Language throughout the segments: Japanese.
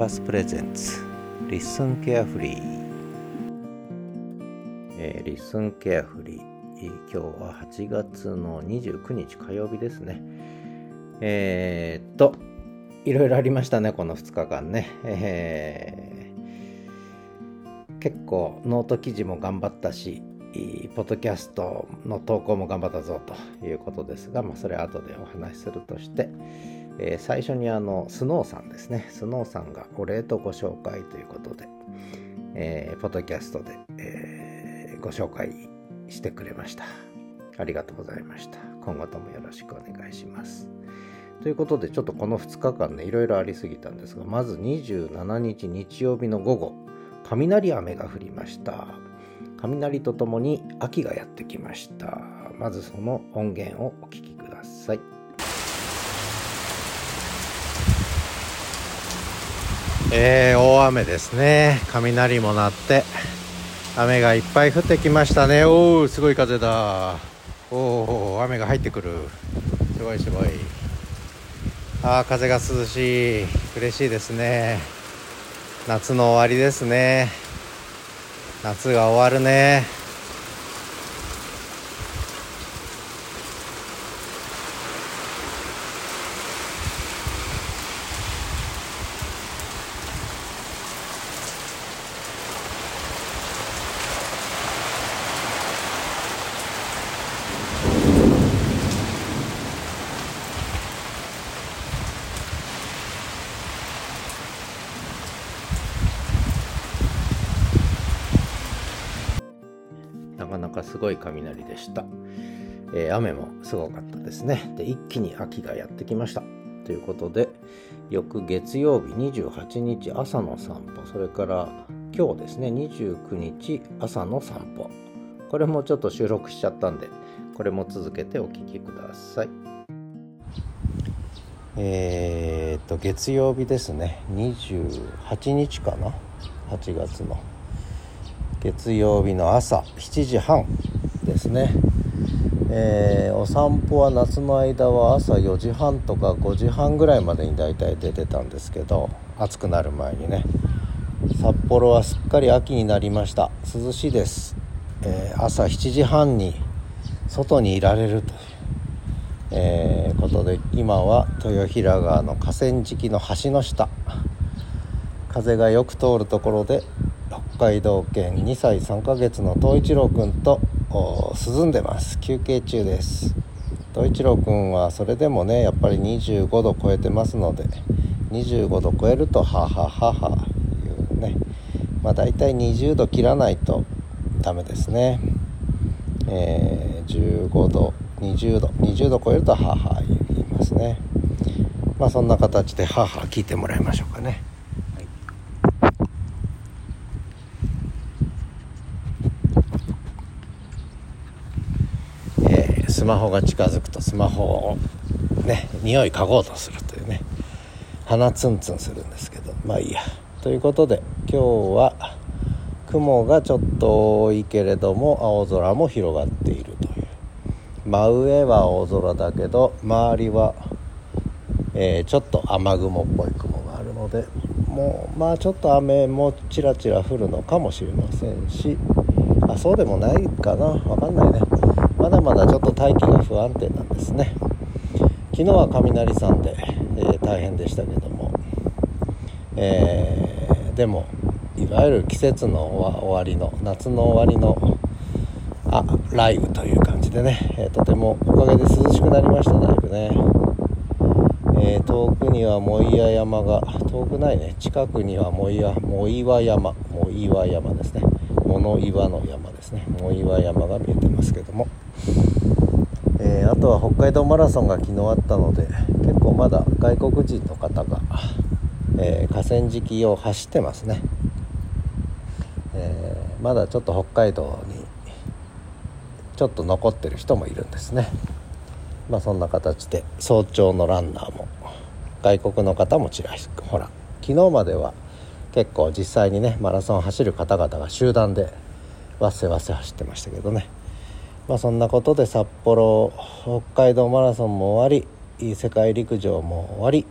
パス presents LISTEN carefree、えー、 LISTEN carefree、えー、今日は8月の29日火曜日ですね。えー、っといろいろありましたねこの2日間ね、えー、結構ノート記事も頑張ったしポッドキャストの投稿も頑張ったぞということですが、まあ、それは後でお話しするとして、えー、最初にあのスノーさんですね。スノーさんがお礼とご紹介ということで、えー、ポッドキャストで、えー、ご紹介してくれました。ありがとうございました。今後ともよろしくお願いします。ということでちょっとこの2日間ねいろいろありすぎたんですがまず27日日曜日の午後雷雨が降りました。雷とともに秋がやってきました。まずその音源をお聴きください。えー、大雨ですね。雷も鳴って雨がいっぱい降ってきましたね。おおすごい風だ。おお雨が入ってくる。すごいすごい。あー風が涼しい。嬉しいですね。夏の終わりですね。夏が終わるね。かすごい雷でした、えー、雨もすごかったですね。で一気に秋がやってきました。ということで翌月曜日28日朝の散歩。それから今日ですね29日朝の散歩。これもちょっと収録しちゃったんでこれも続けてお聴きください。えー、っと月曜日ですね。28日かな？8月の。月曜日の朝7時半ですね、えー、お散歩は夏の間は朝4時半とか5時半ぐらいまでに大体出てたんですけど暑くなる前にね札幌はすっかり秋になりました。涼しいです、えー、朝7時半に外にいられるという、え、ことで今は豊平川の河川敷の橋の下。風がよく通るところで海道犬2歳3ヶ月の東一郎くんと涼んでます。休憩中です。東一郎くんはそれでもねやっぱり25度超えてますので25度超えるとははははいうね。まあ大体20度切らないとダメですね。えー、15度20度20度超えるとはは言いますね。まあそんな形ではは聞いてもらいましょうかね。スマホが近づくとスマホをね匂い嗅ごうとするというね鼻ツンツンするんですけどまあいいや。ということで今日は雲がちょっと多いけれども青空も広がっているという。真上は青空だけど周りは、えー、ちょっと雨雲っぽい雲があるのでもうまあちょっと雨もちらちら降るのかもしれませんしあそうでもないかな。分かんないね。まだまだちょっと大気が不安定なんですね。昨日は雷さんで、えー、大変でしたけども、えー、でもいわゆる季節の終わりの夏の終わりのあ雷雨という感じでね、えー、とてもおかげで涼しくなりましただいぶね、えー、遠くには藻岩山が遠くないね。近くには藻岩藻岩山。藻岩山ですね。物岩の山ですね。藻岩山が見えてますけども。えー、あとは北海道マラソンが昨日あったので結構まだ外国人の方が、えー、河川敷を走ってますね、えー、まだちょっと北海道にちょっと残ってる人もいるんですね。まあそんな形で早朝のランナーも外国の方もちらほら。昨日までは結構実際にねマラソン走る方々が集団でわせわせ走ってましたけどね。まあ、そんなことで札幌北海道マラソンも終わり世界陸上も終わり、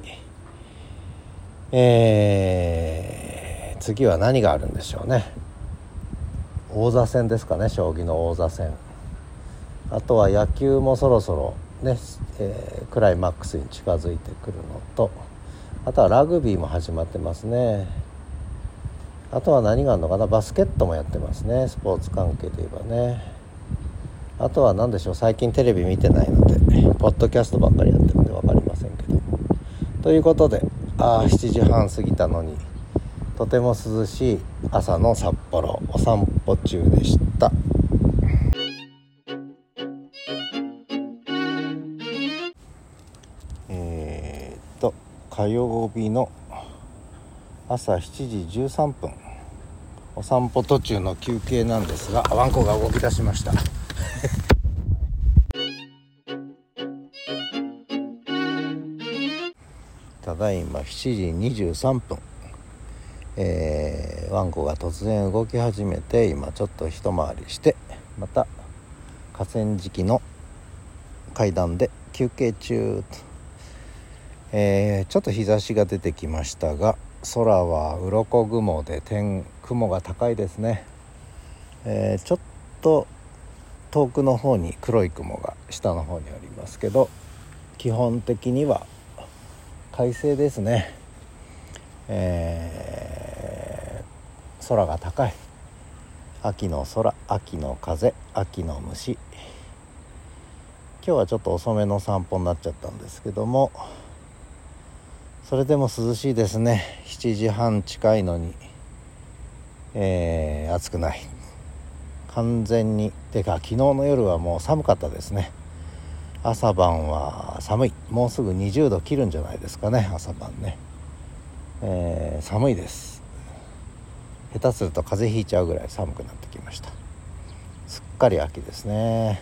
えー、次は何があるんでしょうね。王座戦ですかね将棋の王座戦。あとは野球もそろそろね、えー、クライマックスに近づいてくるのとあとはラグビーも始まってますね。あとは何があるのかな？バスケットもやってますね。スポーツ関係で言えばね。あとは何でしょう？最近テレビ見てないのでポッドキャストばっかりやってるんで分かりませんけど。ということでああ7時半過ぎたのにとても涼しい朝の札幌お散歩中でした。えー、っと火曜日の朝7時13分。お散歩途中の休憩なんですがワンコが動き出しました。ただいま7時23分。えー、ワンコが突然動き始めて今ちょっと一回りしてまた河川敷の階段で休憩中と、えー、ちょっと日差しが出てきましたが空は鱗雲で天雲が高いですね、えー、ちょっと遠くの方に黒い雲が下の方にありますけど基本的には快晴ですね、えー空が高い。秋の空秋の風秋の虫。今日はちょっと遅めの散歩になっちゃったんですけどもそれでも涼しいですね。7時半近いのに。えー、暑くない。完全に。てか昨日の夜はもう寒かったですね。朝晩は寒い。もうすぐ20度切るんじゃないですかね朝晩ね、えー、寒いです。下手すると風邪ひいちゃうぐらい寒くなってきました。すっかり秋ですね。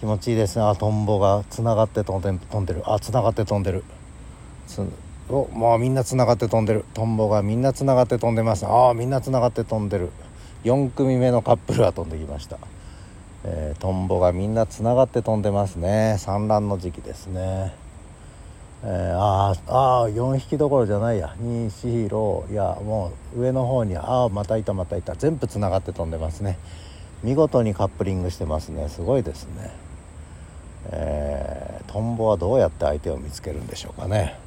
気持ちいいですね。あトンボがつながって飛んで飛んでる。あつながって飛んでる。つおもうみんなつながって飛んでる。トンボがみんなつながって飛んでます。ああみんなつながって飛んでる。4組目のカップルが飛んできました、えー、トンボがみんなつながって飛んでますね。産卵の時期ですね。えー、ああ4匹どころじゃないや。2 4 6いやもう上の方にああまたいたまたいた。全部つながって飛んでますね。見事にカップリングしてますね。すごいですね。えー、トンボはどうやって相手を見つけるんでしょうかね。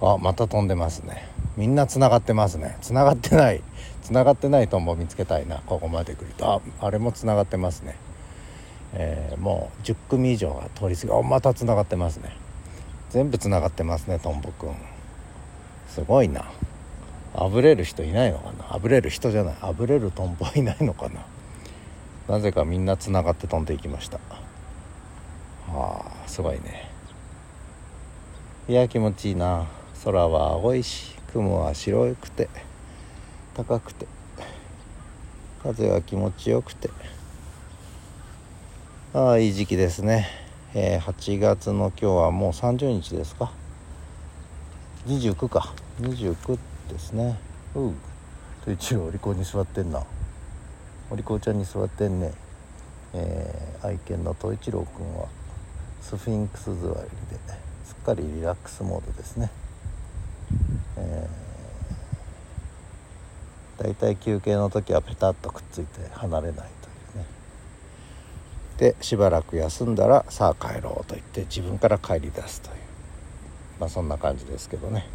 あまた飛んでますね。みんなつながってますね。つながってない。つながってないトンボ見つけたいな。ここまで来ると。ああれもつながってますね。えー、もう10組以上が通り過ぎ。あまたつながってますね。全部つながってますねトンボくん。すごいな。あぶれる人いないのかな。あぶれる人じゃない。あぶれるトンボいないのかな。なぜかみんなつながって飛んでいきました。はあすごいね。いや気持ちいいな。空は青いし雲は白くて高くて風は気持ちよくて。ああいい時期ですね。えー、8月の今日はもう30日ですか。29か。29ですね。ううと一応お利口に座ってんな。お利口ちゃんに座ってんね。えー、愛犬の統一郎くんはスフィンクス座りですっかりリラックスモードですね。えー、だいたい休憩の時はペタッとくっついて離れないというね。でしばらく休んだらさあ帰ろうと言って自分から帰り出すという。まあそんな感じですけどね。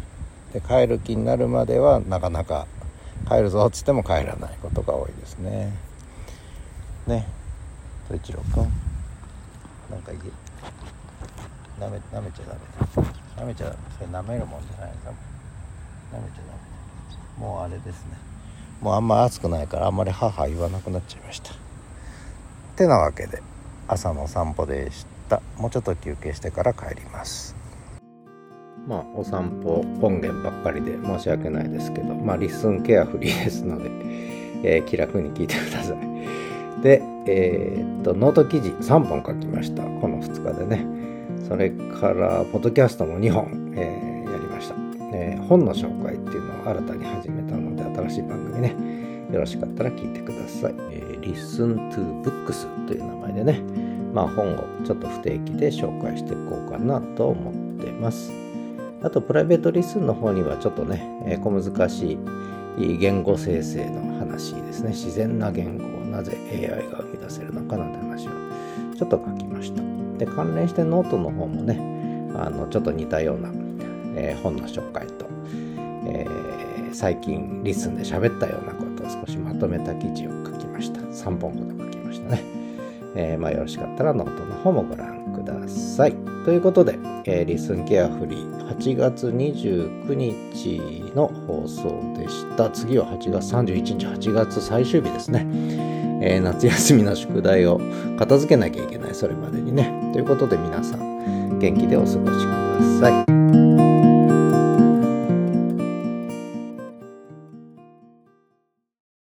で帰る気になるまではなかなか帰るぞっつっても帰らないことが多いですね。ね。と一郎君。なんか言え。なめなめちゃダメ。なめちゃダメ。それ舐めるもんじゃないかめちゃダメもうあれですね。もうあんま暑くないからあんまり母言わなくなっちゃいました。てなわけで朝の散歩でした。もうちょっと休憩してから帰ります。まあお散歩音源ばっかりで申し訳ないですけどまあリスンケアフリーですので、えー、気楽に聞いてください。でえー、っとノート記事3本書きました。この2日でね。それからポッドキャストも2本、えー、本の紹介っていうのを新たに始めたので新しい番組ねよろしかったら聞いてください。え、Listen to Books という名前でね、まあ本をちょっと不定期で紹介していこうかなと思ってます。あとプライベート LISTEN の方にはちょっとね、えー、小難しい言語生成の話ですね自然な言語をなぜ AI が生み出せるのかなんて話をちょっと書きましたで関連してノートの方もねあのちょっと似たような、えー、本の紹介、えー、最近 LISTEN で喋ったようなことを少しまとめた記事を書きました。3本ほど書きましたね、えー、まあ、よろしかったらノートの方もご覧ください。ということで、えー、 LISTEN carefree 8月29日の放送でした。次は8月31日8月最終日ですね。えー、夏休みの宿題を片付けなきゃいけない。それまでにね。ということで皆さん元気でお過ごしください。